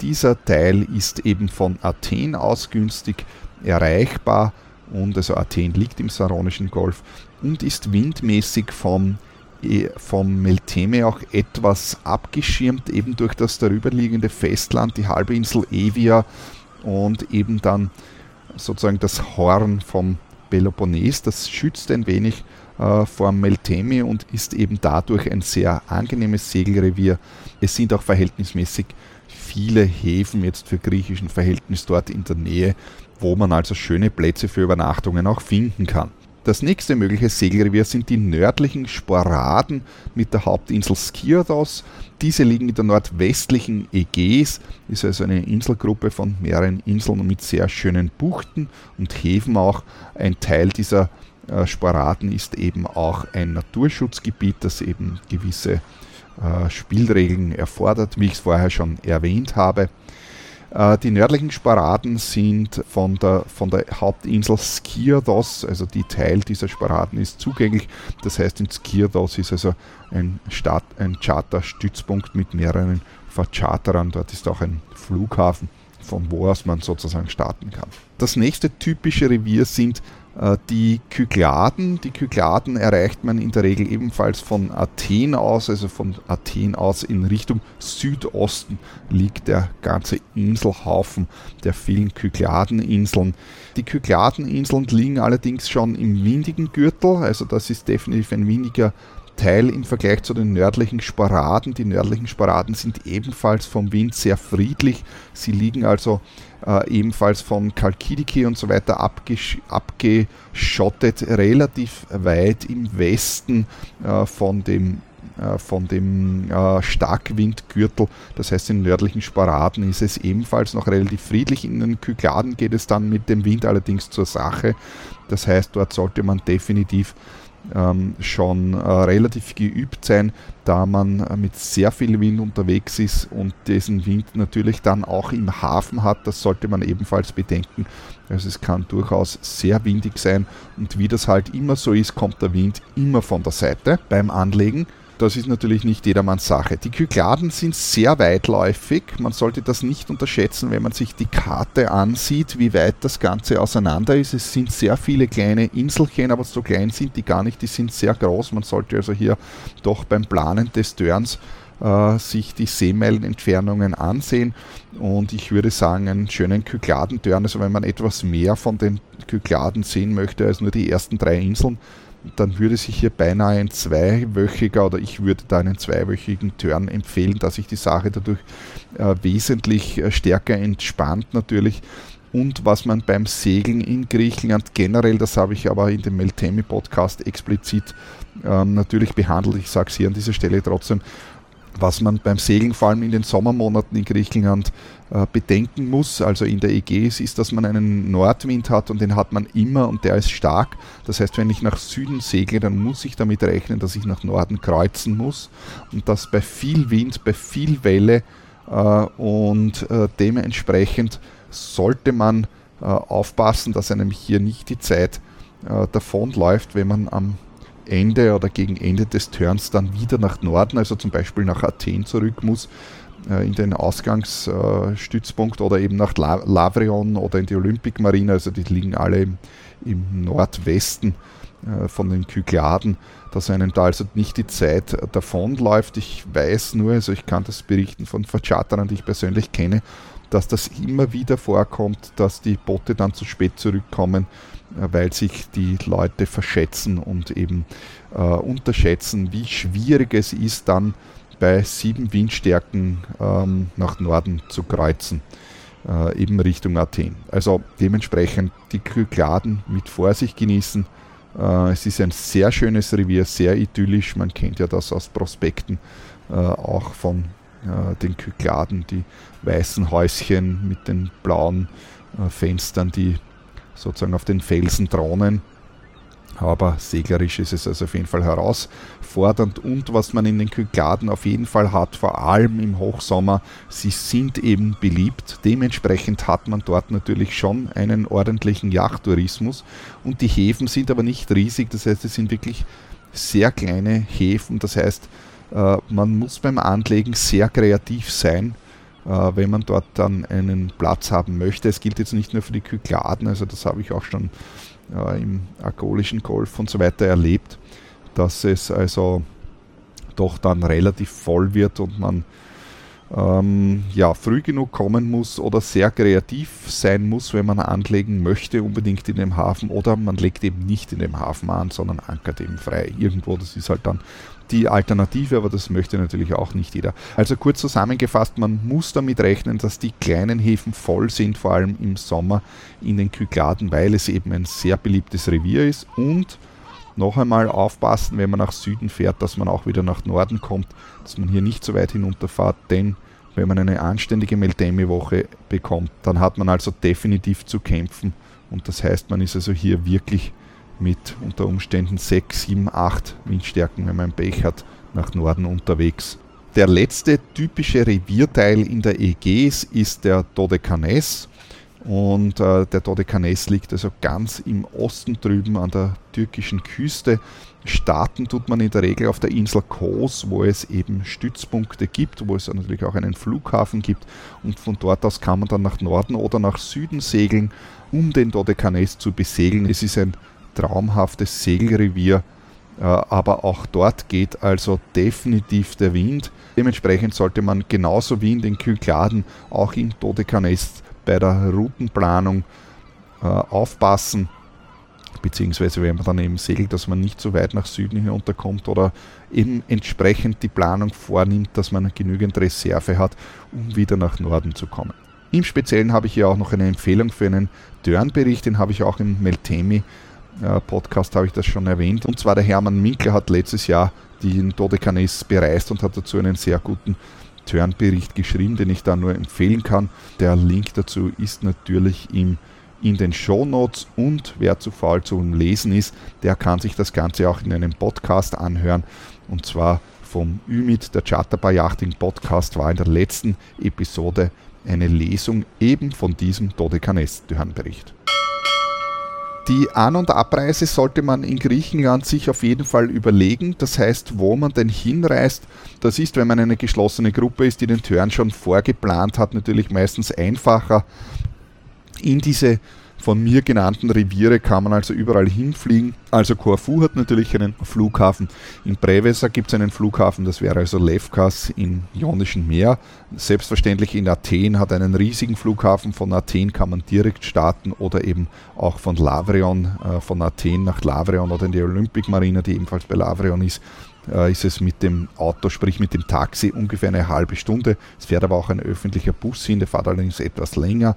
Dieser Teil ist eben von Athen aus günstig erreichbar und also Athen liegt im Saronischen Golf und ist windmäßig vom vom Melteme auch etwas abgeschirmt, eben durch das darüberliegende Festland, die halbe Insel Evia und eben dann sozusagen das Horn vom Peloponnes. Das schützt ein wenig äh, vor Melteme und ist eben dadurch ein sehr angenehmes Segelrevier. Es sind auch verhältnismäßig viele Häfen jetzt für griechischen Verhältnis dort in der Nähe, wo man also schöne Plätze für Übernachtungen auch finden kann. Das nächste mögliche Segelrevier sind die nördlichen Sporaden mit der Hauptinsel Skirdos. Diese liegen in der nordwestlichen Ägäis, ist also eine Inselgruppe von mehreren Inseln mit sehr schönen Buchten und Häfen auch. Ein Teil dieser äh, Sporaden ist eben auch ein Naturschutzgebiet, das eben gewisse äh, Spielregeln erfordert, wie ich es vorher schon erwähnt habe. Äh, die nördlichen Sparaden sind von der, von der Hauptinsel Skirdos, also die Teil dieser Sparaden ist zugänglich. Das heißt, in Skirdos ist also ein, Start, ein Charterstützpunkt mit mehreren Vercharterern. Dort ist auch ein Flughafen, von wo aus man sozusagen starten kann. Das nächste typische Revier sind die Kykladen. Die Kykladen erreicht man in der Regel ebenfalls von Athen aus, also von Athen aus in Richtung Südosten liegt der ganze Inselhaufen der vielen Kykladeninseln. Die Kykladeninseln liegen allerdings schon im windigen Gürtel, also das ist definitiv ein windiger Teil im Vergleich zu den nördlichen Sparaden. Die nördlichen Sparaden sind ebenfalls vom Wind sehr friedlich. Sie liegen also äh, ebenfalls von Kalkidiki und so weiter abgesch abgeschottet, relativ weit im Westen äh, von dem äh, von dem äh, Starkwindgürtel, das heißt in nördlichen Sparaden ist es ebenfalls noch relativ friedlich. In den Kykladen geht es dann mit dem Wind allerdings zur Sache. Das heißt, dort sollte man definitiv ähm, schon äh, relativ geübt sein, da man äh, mit sehr viel Wind unterwegs ist und diesen Wind natürlich dann auch im Hafen hat. Das sollte man ebenfalls bedenken. Also es kann durchaus sehr windig sein und wie das halt immer so ist, kommt der Wind immer von der Seite beim Anlegen. Das ist natürlich nicht jedermanns Sache. Die Kykladen sind sehr weitläufig. Man sollte das nicht unterschätzen, wenn man sich die Karte ansieht, wie weit das Ganze auseinander ist. Es sind sehr viele kleine Inselchen, aber so klein sind die gar nicht. Die sind sehr groß. Man sollte also hier doch beim Planen des Turns äh, sich die Seemeilenentfernungen ansehen. Und ich würde sagen, einen schönen Kykladentörn, also wenn man etwas mehr von den Kykladen sehen möchte als nur die ersten drei Inseln, dann würde sich hier beinahe ein zweiwöchiger oder ich würde da einen zweiwöchigen Turn empfehlen, dass sich die Sache dadurch äh, wesentlich äh, stärker entspannt natürlich. Und was man beim Segeln in Griechenland generell, das habe ich aber in dem Meltemi Podcast explizit ähm, natürlich behandelt, ich sage es hier an dieser Stelle trotzdem, was man beim Segeln vor allem in den Sommermonaten in Griechenland äh, bedenken muss, also in der Ägäis, ist, dass man einen Nordwind hat und den hat man immer und der ist stark. Das heißt, wenn ich nach Süden segle, dann muss ich damit rechnen, dass ich nach Norden kreuzen muss und das bei viel Wind, bei viel Welle äh, und äh, dementsprechend sollte man aufpassen, dass einem hier nicht die Zeit davonläuft, wenn man am Ende oder gegen Ende des Turns dann wieder nach Norden, also zum Beispiel nach Athen zurück muss, äh, in den Ausgangsstützpunkt oder eben nach Lavrion oder in die Olympic Marine, also die liegen alle im, im Nordwesten äh, von den Kykladen, dass einem da also nicht die Zeit davonläuft. Ich weiß nur, also ich kann das berichten von Vercharterern, die ich persönlich kenne, dass das immer wieder vorkommt, dass die Boote dann zu spät zurückkommen, äh, weil sich die Leute verschätzen und eben äh, unterschätzen, wie schwierig es ist, dann bei sieben Windstärken ähm, nach Norden zu kreuzen, äh, eben Richtung Athen. Also dementsprechend die Kykladen mit Vorsicht genießen. Äh, es ist ein sehr schönes Revier, sehr idyllisch. Man kennt ja das aus Prospekten, äh, auch von äh, den Kykladen, die weißen Häuschen mit den blauen äh, Fenstern, die sozusagen auf den Felsen thronen. Aber seglerisch ist es also auf jeden Fall herausfordernd. Und was man in den Kykladen auf jeden Fall hat, vor allem im Hochsommer, sie sind eben beliebt. Dementsprechend hat man dort natürlich schon einen ordentlichen Yachttourismus. Und die Häfen sind aber nicht riesig, das heißt, es sind wirklich sehr kleine Häfen. Das heißt, man muss beim Anlegen sehr kreativ sein äh, wenn man dort dann einen Platz haben möchte. Es gilt jetzt nicht nur für die Kykladen, also das habe ich auch schon äh, im argolischen Golf und so weiter erlebt, dass es also doch dann relativ voll wird und man ähm, ja, früh genug kommen muss oder sehr kreativ sein muss, wenn man anlegen möchte, unbedingt in dem Hafen, oder man legt eben nicht in dem Hafen an, sondern ankert eben frei irgendwo. Das ist halt dann die Alternative, aber das möchte natürlich auch nicht jeder. Also kurz zusammengefasst, man muss damit rechnen, dass die kleinen Häfen voll sind, vor allem im Sommer in den Kykladen, weil es eben ein sehr beliebtes Revier ist und noch einmal aufpassen, wenn man nach Süden fährt, dass man auch wieder nach Norden kommt, dass man hier nicht so weit hinunterfahrt, denn wenn man eine anständige Meltemi-Woche bekommt, dann hat man also definitiv zu kämpfen und das heißt, man ist also hier wirklich mit unter Umständen 6, 7, 8 Windstärken, wenn man Pech hat, nach Norden unterwegs. Der letzte typische Revierteil in der Ägäis ist der Dodekanes. Und äh, der Dodekanes liegt also ganz im Osten drüben an der türkischen Küste. Starten tut man in der Regel auf der Insel Kos, wo es eben Stützpunkte gibt, wo es natürlich auch einen Flughafen gibt. Und von dort aus kann man dann nach Norden oder nach Süden segeln, um den Dodekanes zu besegeln. Es ist ein traumhaftes Segelrevier, äh, aber auch dort geht also definitiv der Wind. Dementsprechend sollte man genauso wie in den Kykladen auch im Dodekanes bei der Routenplanung äh, aufpassen, beziehungsweise wenn man dann eben segelt, dass man nicht so weit nach Süden hinunterkommt oder eben entsprechend die Planung vornimmt, dass man genügend Reserve hat, um wieder nach Norden zu kommen. Im Speziellen habe ich hier auch noch eine Empfehlung für einen Dörnbericht, den habe ich auch im Meltemi Podcast habe ich das schon erwähnt. Und zwar der Hermann Minkler hat letztes Jahr den Dodekanes bereist und hat dazu einen sehr guten Turnbericht geschrieben, den ich da nur empfehlen kann. Der Link dazu ist natürlich im, in den Show Notes und wer zu faul zum Lesen ist, der kann sich das Ganze auch in einem Podcast anhören. Und zwar vom Ümit, der Charterbar Yachting Podcast, war in der letzten Episode eine Lesung eben von diesem Dodekanes-Turnbericht. Die An- und Abreise sollte man in Griechenland sich auf jeden Fall überlegen. Das heißt, wo man denn hinreist, das ist, wenn man eine geschlossene Gruppe ist, die den Turn schon vorgeplant hat, natürlich meistens einfacher. In diese von mir genannten Reviere kann man also überall hinfliegen. Also Korfu hat natürlich einen Flughafen. In Prevesa gibt es einen Flughafen, das wäre also Lefkas im Ionischen Meer. Selbstverständlich in Athen hat einen riesigen Flughafen. Von Athen kann man direkt starten oder eben auch von Lavrion, äh, von Athen nach Lavrion oder in die Olympic Marina, die ebenfalls bei Lavrion ist, äh, ist es mit dem Auto, sprich mit dem Taxi, ungefähr eine halbe Stunde. Es fährt aber auch ein öffentlicher Bus hin, der fährt allerdings etwas länger.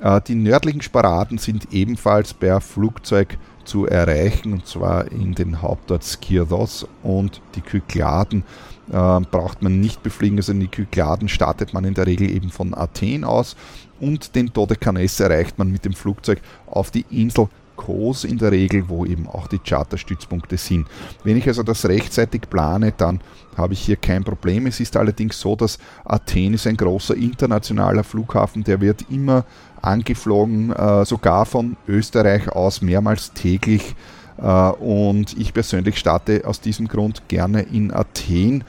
Äh, die nördlichen Sparaden sind ebenfalls per Flugzeug zu erreichen, und zwar in den Hauptort Skirdos und die Kykladen äh, braucht man nicht befliegen. Also in die Kykladen startet man in der Regel eben von Athen aus und den Dodekanes erreicht man mit dem Flugzeug auf die Insel Kos in der Regel, wo eben auch die Charterstützpunkte sind. Wenn ich also das rechtzeitig plane, dann habe ich hier kein Problem. Es ist allerdings so, dass Athen ist ein großer internationaler Flughafen, der wird immer angeflogen, äh, sogar von Österreich aus mehrmals täglich. Äh, und ich persönlich starte aus diesem Grund gerne in Athen.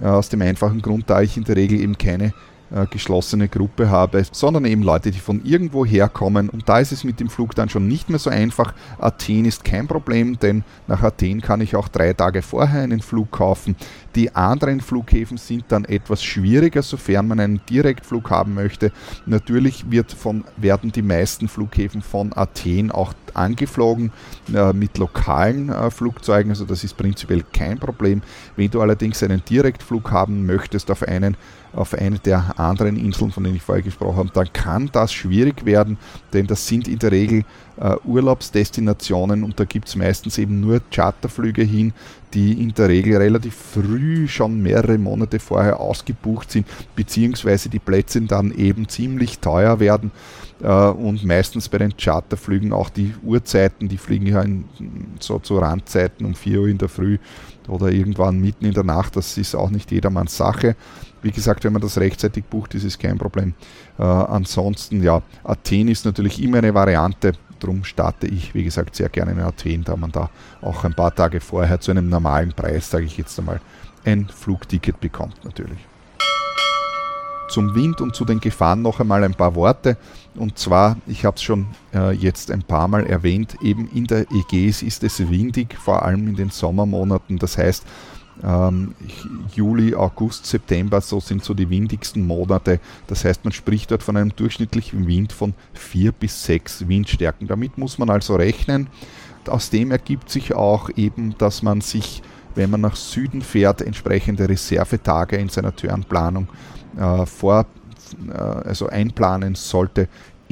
Äh, aus dem einfachen Grund, da ich in der Regel eben keine äh, geschlossene Gruppe habe, sondern eben Leute, die von irgendwo herkommen. Und da ist es mit dem Flug dann schon nicht mehr so einfach. Athen ist kein Problem, denn nach Athen kann ich auch drei Tage vorher einen Flug kaufen. Die anderen Flughäfen sind dann etwas schwieriger, sofern man einen Direktflug haben möchte. Natürlich wird von, werden die meisten Flughäfen von Athen auch angeflogen äh, mit lokalen äh, Flugzeugen, also das ist prinzipiell kein Problem. Wenn du allerdings einen Direktflug haben möchtest auf einen auf eine der anderen Inseln, von denen ich vorher gesprochen habe, dann kann das schwierig werden, denn das sind in der Regel äh, Urlaubsdestinationen und da gibt es meistens eben nur Charterflüge hin, die in der Regel relativ früh schon mehrere Monate vorher ausgebucht sind, beziehungsweise die Plätze dann eben ziemlich teuer werden äh, und meistens bei den Charterflügen auch die Uhrzeiten, die fliegen ja in, so zu Randzeiten um 4 Uhr in der Früh oder irgendwann mitten in der Nacht, das ist auch nicht jedermanns Sache. Wie gesagt, wenn man das rechtzeitig bucht, ist es kein Problem. Äh, ansonsten, ja, Athen ist natürlich immer eine Variante. Darum starte ich, wie gesagt, sehr gerne in Athen, da man da auch ein paar Tage vorher zu einem normalen Preis, sage ich jetzt einmal, ein Flugticket bekommt natürlich. Zum Wind und zu den Gefahren noch einmal ein paar Worte. Und zwar, ich habe es schon äh, jetzt ein paar Mal erwähnt, eben in der Ägäis ist es windig, vor allem in den Sommermonaten. Das heißt, ähm, Juli, August, September, so sind so die windigsten Monate. Das heißt, man spricht dort von einem durchschnittlichen Wind von 4 bis 6 Windstärken. Damit muss man also rechnen. Aus dem ergibt sich auch eben, dass man sich, wenn man nach Süden fährt, entsprechende Reservetage in seiner Turnplanung äh, vor, äh, also einplanen sollte,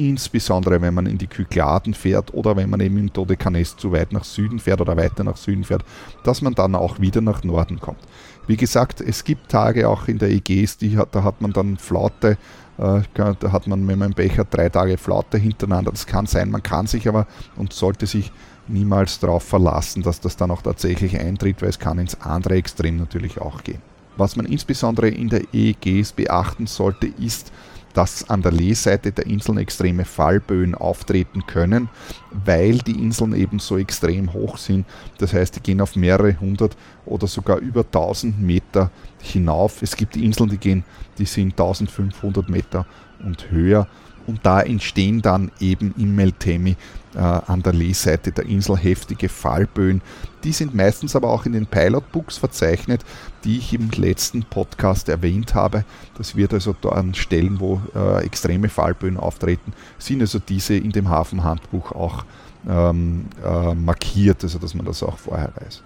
insbesondere wenn man in die Kykladen fährt oder wenn man eben im Dodekanes zu weit nach Süden fährt oder weiter nach Süden fährt, dass man dann auch wieder nach Norden kommt. Wie gesagt, es gibt Tage auch in der Ägäis, die hat, da hat man dann Flaute, äh, da hat man, man einen Becher drei Tage Flaute hintereinander. Das kann sein, man kann sich aber und sollte sich niemals darauf verlassen, dass das dann auch tatsächlich eintritt, weil es kann ins andere Extrem natürlich auch gehen. Was man insbesondere in der EEGs beachten sollte, ist, dass an der Lehseite der Inseln extreme Fallböen auftreten können, weil die Inseln eben so extrem hoch sind. Das heißt, die gehen auf mehrere hundert oder sogar über 1000 Meter hinauf. Es gibt Inseln, die gehen, die sind 1500 Meter und höher und da entstehen dann eben im Meltemi äh, an der Leeseite der Insel heftige Fallböen. Die sind meistens aber auch in den Pilotbooks verzeichnet, die ich im letzten Podcast erwähnt habe. Das wird also an Stellen, wo äh, extreme Fallböen auftreten, sind also diese in dem Hafenhandbuch auch ähm, äh, markiert, also dass man das auch vorher weiß.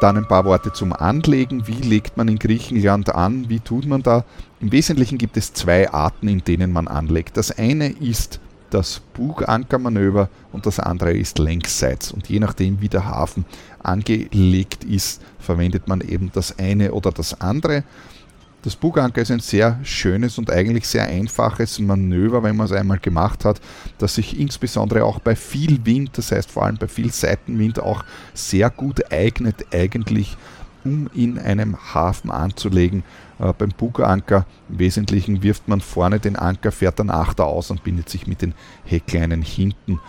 Dann ein paar Worte zum Anlegen. Wie legt man in Griechenland an? Wie tut man da? Im Wesentlichen gibt es zwei Arten, in denen man anlegt. Das eine ist das Bugankermanöver und das andere ist längsseits. Und je nachdem, wie der Hafen angelegt ist, verwendet man eben das eine oder das andere. Das Buganker ist ein sehr schönes und eigentlich sehr einfaches Manöver, wenn man es einmal gemacht hat, das sich insbesondere auch bei viel Wind, das heißt vor allem bei viel Seitenwind, auch sehr gut eignet eigentlich, um in einem Hafen anzulegen. Äh, beim Buganker im Wesentlichen wirft man vorne den Anker, fährt dann Achter aus und bindet sich mit den Heckleinen hinten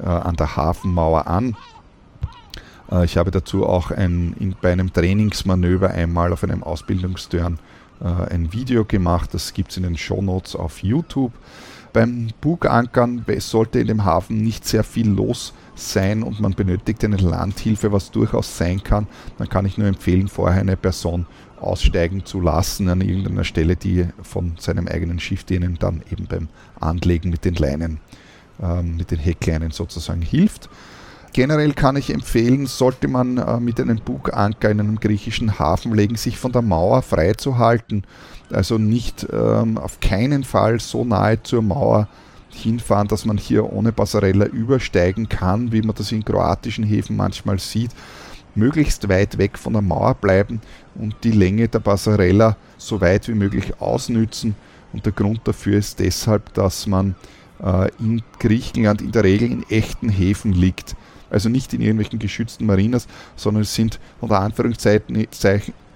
äh, an der Hafenmauer an. Äh, ich habe dazu auch ein, in, bei einem Trainingsmanöver einmal auf einem Ausbildungsturn äh, ein Video gemacht. Das gibt es in den Shownotes auf YouTube. Beim Bugankern sollte in dem Hafen nicht sehr viel los sein und man benötigt eine Landhilfe, was durchaus sein kann. Dann kann ich nur empfehlen, vorher eine Person aussteigen zu lassen an irgendeiner Stelle, die von seinem eigenen Schiff denen dann eben beim Anlegen mit den Leinen, ähm, mit den Heckleinen sozusagen hilft. Generell kann ich empfehlen, sollte man äh, mit einem Buganker in einem griechischen Hafen legen, sich von der Mauer freizuhalten. Also nicht ähm, auf keinen Fall so nahe zur Mauer hinfahren, dass man hier ohne Passarella übersteigen kann, wie man das in kroatischen Häfen manchmal sieht. Möglichst weit weg von der Mauer bleiben und die Länge der Passarella so weit wie möglich ausnützen. Und der Grund dafür ist deshalb, dass man äh, in Griechenland in der Regel in echten Häfen liegt also nicht in irgendwelchen geschützten Marinas, sondern es sind unter Anführungszeichen,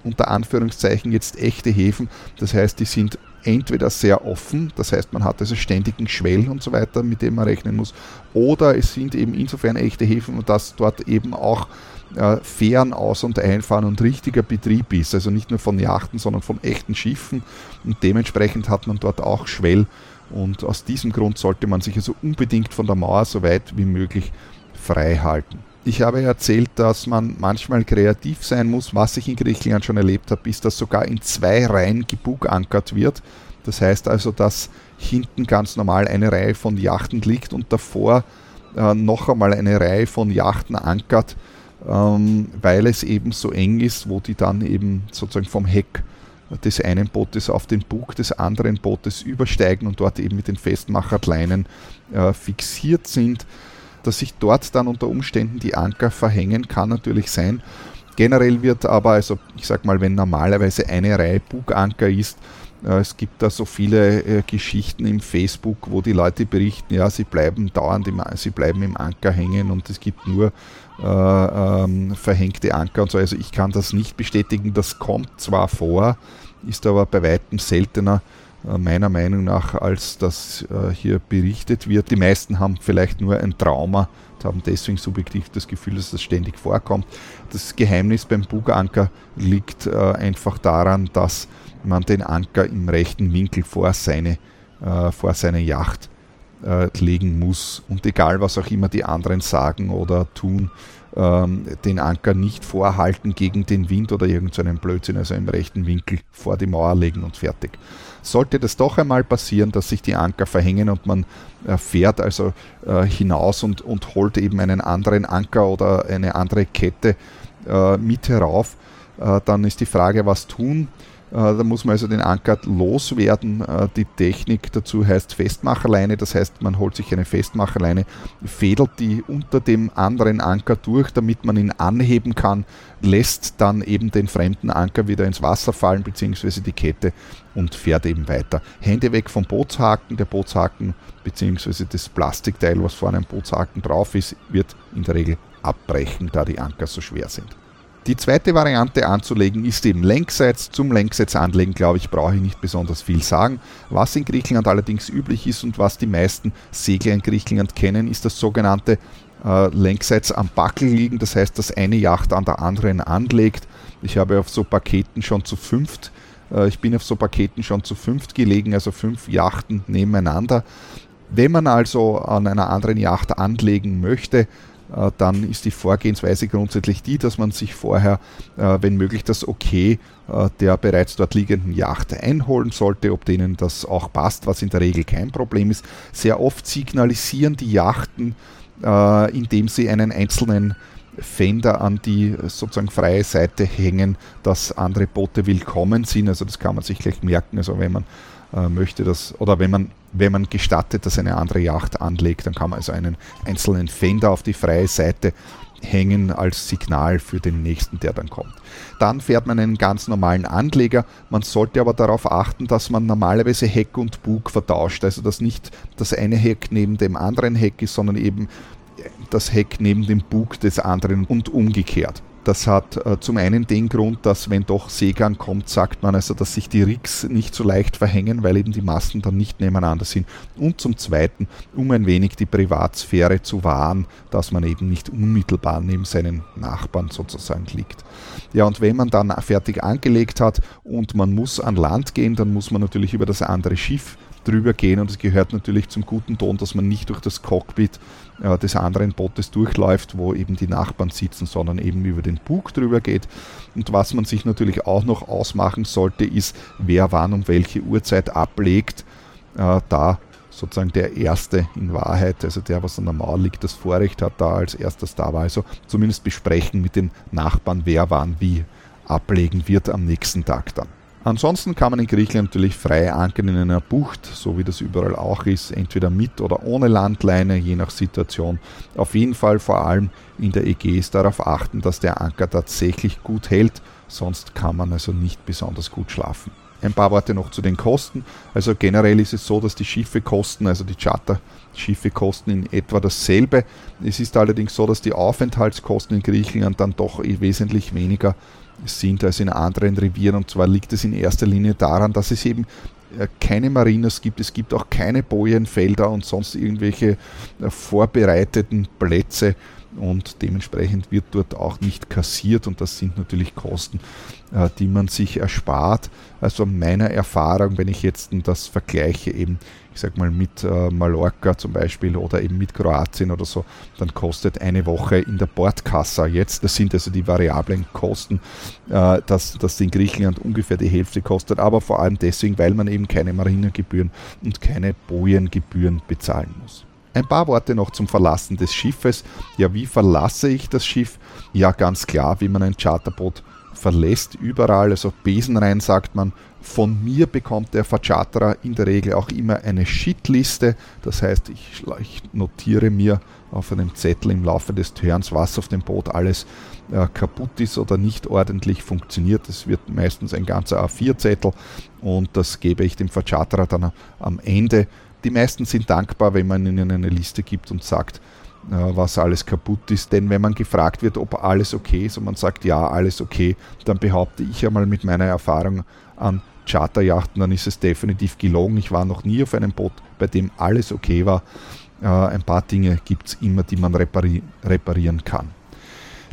unter Anführungszeichen jetzt echte Häfen. Das heißt, die sind entweder sehr offen, das heißt, man hat also ständigen Schwell und so weiter, mit dem man rechnen muss, oder es sind eben insofern echte Häfen, dass dort eben auch äh, Fähren aus- und einfahren und richtiger Betrieb ist, also nicht nur von Yachten, sondern von echten Schiffen. Und dementsprechend hat man dort auch Schwell. Und aus diesem Grund sollte man sich also unbedingt von der Mauer so weit wie möglich frei halten. Ich habe erzählt, dass man manchmal kreativ sein muss. Was ich in Griechenland schon erlebt habe, ist, dass sogar in zwei Reihen gebugankert wird. Das heißt also, dass hinten ganz normal eine Reihe von Yachten liegt und davor äh, noch einmal eine Reihe von Yachten ankert, ähm, weil es eben so eng ist, wo die dann eben sozusagen vom Heck des einen Bootes auf den Bug des anderen Bootes übersteigen und dort eben mit den Festmacherleinen äh, fixiert sind dass sich dort dann unter Umständen die Anker verhängen, kann natürlich sein. Generell wird aber, also ich sag mal, wenn normalerweise eine Reihe Buganker ist, äh, es gibt da so viele äh, Geschichten im Facebook, wo die Leute berichten, ja, sie bleiben dauernd im, sie bleiben im Anker hängen und es gibt nur äh, ähm, verhängte Anker und so. Also ich kann das nicht bestätigen. Das kommt zwar vor, ist aber bei weitem seltener. Äh, meiner Meinung nach, als das äh, hier berichtet wird. Die meisten haben vielleicht nur ein Trauma und haben deswegen subjektiv das Gefühl, dass das ständig vorkommt. Das Geheimnis beim Buganker liegt äh, einfach daran, dass man den Anker im rechten Winkel vor seine, vor seine Yacht legen muss. Und egal, was auch immer die anderen sagen oder tun, ähm, den Anker nicht vorhalten gegen den Wind oder irgendeinen Blödsinn, also im rechten Winkel vor die Mauer legen und fertig. Sollte das doch einmal passieren, dass sich die Anker verhängen und man äh, fährt also äh, hinaus und, und holt eben einen anderen Anker oder eine andere Kette äh, mit herauf, äh, dann ist die Frage, was tun. Äh, da muss man also den Anker loswerden. Äh, die Technik dazu heißt Festmacherleine, das heißt, man holt sich eine Festmacherleine, fädelt die unter dem anderen Anker durch, damit man ihn anheben kann, lässt dann eben den fremden Anker wieder ins Wasser fallen, beziehungsweise die Kette und fährt eben weiter. Hände weg vom Bootshaken, der Bootshaken beziehungsweise das Plastikteil, was vorne am Bootshaken drauf ist, wird in der Regel abbrechen, da die Anker so schwer sind. Die zweite Variante anzulegen ist eben Längsseits. Zum Längsseits anlegen, glaube ich, brauche ich nicht besonders viel sagen. Was in Griechenland allerdings üblich ist und was die meisten Segler in Griechenland kennen, ist das sogenannte äh, Längsseits am Backel liegen. Das heißt, dass eine Yacht an der anderen anlegt. Ich habe auf so Paketen schon zu fünft äh, ich bin auf so Paketen schon zu fünft gelegen, also fünf Yachten nebeneinander. Wenn man also an einer anderen Yacht anlegen möchte, dann ist die Vorgehensweise grundsätzlich die, dass man sich vorher, äh, wenn möglich, das Okay äh, der bereits dort liegenden Yacht einholen sollte, ob denen das auch passt, was in der Regel kein Problem ist. Sehr oft signalisieren die Yachten, indem sie einen einzelnen Fender an die sozusagen freie Seite hängen, dass andere Boote willkommen sind. Also das kann man sich gleich merken. Also wenn man äh, möchte das, oder wenn man, wenn man gestattet, dass eine andere Yacht anlegt, dann kann man also einen einzelnen Fender auf die freie Seite hängen als Signal für den nächsten, der dann kommt. Dann fährt man einen ganz normalen Anleger. Man sollte aber darauf achten, dass man normalerweise Heck und Bug vertauscht. Also dass nicht das eine Heck neben dem anderen Heck ist, sondern eben das Heck neben dem Bug des anderen und umgekehrt. Das hat äh, zum einen den Grund, dass wenn doch Seegang kommt, sagt man also, dass sich die Rigs nicht so leicht verhängen, weil eben die Masten dann nicht nebeneinander sind. Und zum zweiten, um ein wenig die Privatsphäre zu wahren, dass man eben nicht unmittelbar neben seinen Nachbarn sozusagen liegt. Ja, und wenn man dann fertig angelegt hat und man muss an Land gehen, dann muss man natürlich über das andere Schiff drüber gehen und es gehört natürlich zum guten Ton, dass man nicht durch das Cockpit äh, des anderen Bootes durchläuft, wo eben die Nachbarn sitzen, sondern eben über den Bug drüber geht. Und was man sich natürlich auch noch ausmachen sollte, ist, wer wann um welche Uhrzeit ablegt. Äh, da sozusagen der Erste in Wahrheit, also der, was an der Mauer liegt, das Vorrecht hat, da als erstes da war. Also zumindest besprechen mit den Nachbarn, wer wann wie ablegen wird am nächsten Tag dann. Ansonsten kann man in Griechenland natürlich frei ankern in einer Bucht, so wie das überall auch ist, entweder mit oder ohne Landleine, je nach Situation. Auf jeden Fall vor allem in der Ägäis darauf achten, dass der Anker tatsächlich gut hält, sonst kann man also nicht besonders gut schlafen. Ein paar Worte noch zu den Kosten. Also generell ist es so, dass die Schiffe kosten, also die Charterschiffe kosten in etwa dasselbe. Es ist allerdings so, dass die Aufenthaltskosten in Griechenland dann doch wesentlich weniger sind als in anderen Revieren. Und zwar liegt es in erster Linie daran, dass es eben äh, keine Marinas gibt, es gibt auch keine Bojenfelder und sonst irgendwelche äh, vorbereiteten Plätze und dementsprechend wird dort auch nicht kassiert und das sind natürlich Kosten, äh, die man sich erspart. Also meiner Erfahrung, wenn ich jetzt das vergleiche eben, ich sag mal mit äh, Mallorca zum Beispiel oder eben mit Kroatien oder so, dann kostet eine Woche in der Bordkassa jetzt, das sind also die variablen Kosten, äh, dass das in Griechenland ungefähr die Hälfte kostet, aber vor allem deswegen, weil man eben keine Marinegebühren und keine Bojengebühren bezahlen muss. Ein paar Worte noch zum Verlassen des Schiffes. Ja, wie verlasse ich das Schiff? Ja, ganz klar, wie man ein Charterboot verlässt, überall, also Besen rein, sagt man. Von mir bekommt der Vercharterer in der Regel auch immer eine Shitliste. Das heißt, ich, ich, notiere mir auf einem Zettel im Laufe des Turns, was auf dem Boot alles äh, kaputt ist oder nicht ordentlich funktioniert. Das wird meistens ein ganzer A4-Zettel und das gebe ich dem Vercharterer dann am Ende die meisten sind dankbar, wenn man ihnen eine Liste gibt und sagt, was alles kaputt ist. Denn wenn man gefragt wird, ob alles okay ist und man sagt, ja, alles okay, dann behaupte ich einmal mit meiner Erfahrung an Charterjachten, dann ist es definitiv gelogen. Ich war noch nie auf einem Boot, bei dem alles okay war. Äh, ein paar Dinge gibt es immer, die man repari reparieren kann.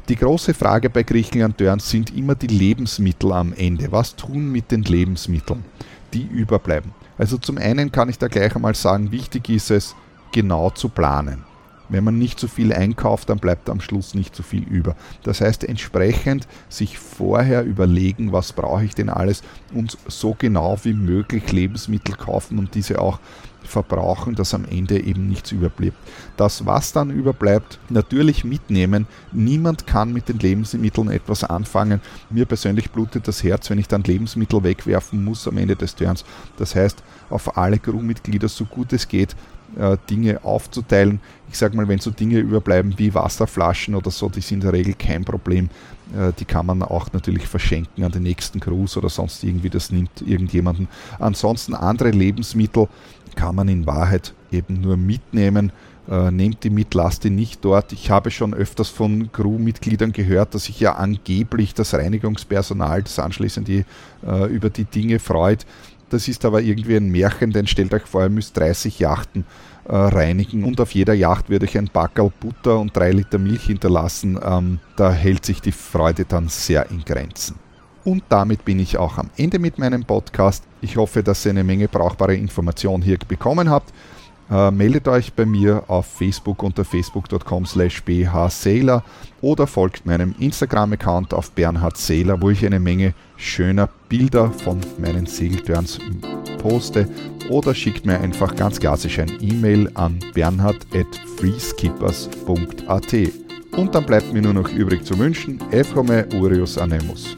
Die große Frage bei Griechenland Turns sind immer die Lebensmittel am Ende. Was tun mit den Lebensmitteln, die überbleiben? Also zum einen kann ich da gleich einmal sagen, wichtig ist es, genau zu planen. Wenn man nicht zu viel einkauft, dann bleibt am Schluss nicht zu viel über. Das heißt, entsprechend sich vorher überlegen, was brauche ich denn alles und so genau wie möglich Lebensmittel kaufen und diese auch verbrauchen, dass am Ende eben nichts überbleibt. Das, was dann überbleibt, natürlich mitnehmen. Niemand kann mit den Lebensmitteln etwas anfangen. Mir persönlich blutet das Herz, wenn ich dann Lebensmittel wegwerfen muss am Ende des Turns. Das heißt, auf alle Crewmitglieder so gut es geht, äh, Dinge aufzuteilen. Ich sage mal, wenn so Dinge überbleiben wie Wasserflaschen oder so, die sind in der Regel kein Problem. Äh, die kann man auch natürlich verschenken an den nächsten Cruise oder sonst irgendwie, das nimmt irgendjemanden. Ansonsten andere Lebensmittel kann man in Wahrheit eben nur mitnehmen. Äh, nehmt die mit, lasst die nicht dort. Ich habe schon öfters von Crewmitgliedern gehört, dass sich ja angeblich das Reinigungspersonal, das anschließend die, äh, über die Dinge freut. Das ist aber irgendwie ein Märchen, denn stellt euch vor, ihr müsst 30 Yachten äh, reinigen und auf jeder Yacht wird euch ein Backerl Butter und drei Liter Milch hinterlassen. Ähm, da hält sich die Freude dann sehr in Grenzen. Und damit bin ich auch am Ende mit meinem Podcast. Ich hoffe, dass ihr eine Menge brauchbare Informationen hier bekommen habt. Äh, meldet euch bei mir auf Facebook unter facebook.com slash bhsailor oder folgt meinem Instagram-Account auf Bernhard Sailor, wo ich eine Menge schöner Bilder von meinen Segelturns poste oder schickt mir einfach ganz klassisch ein E-Mail an bernhard at freeskippers.at. Und dann bleibt mir nur noch übrig zu wünschen, Evhome Urius Anemus.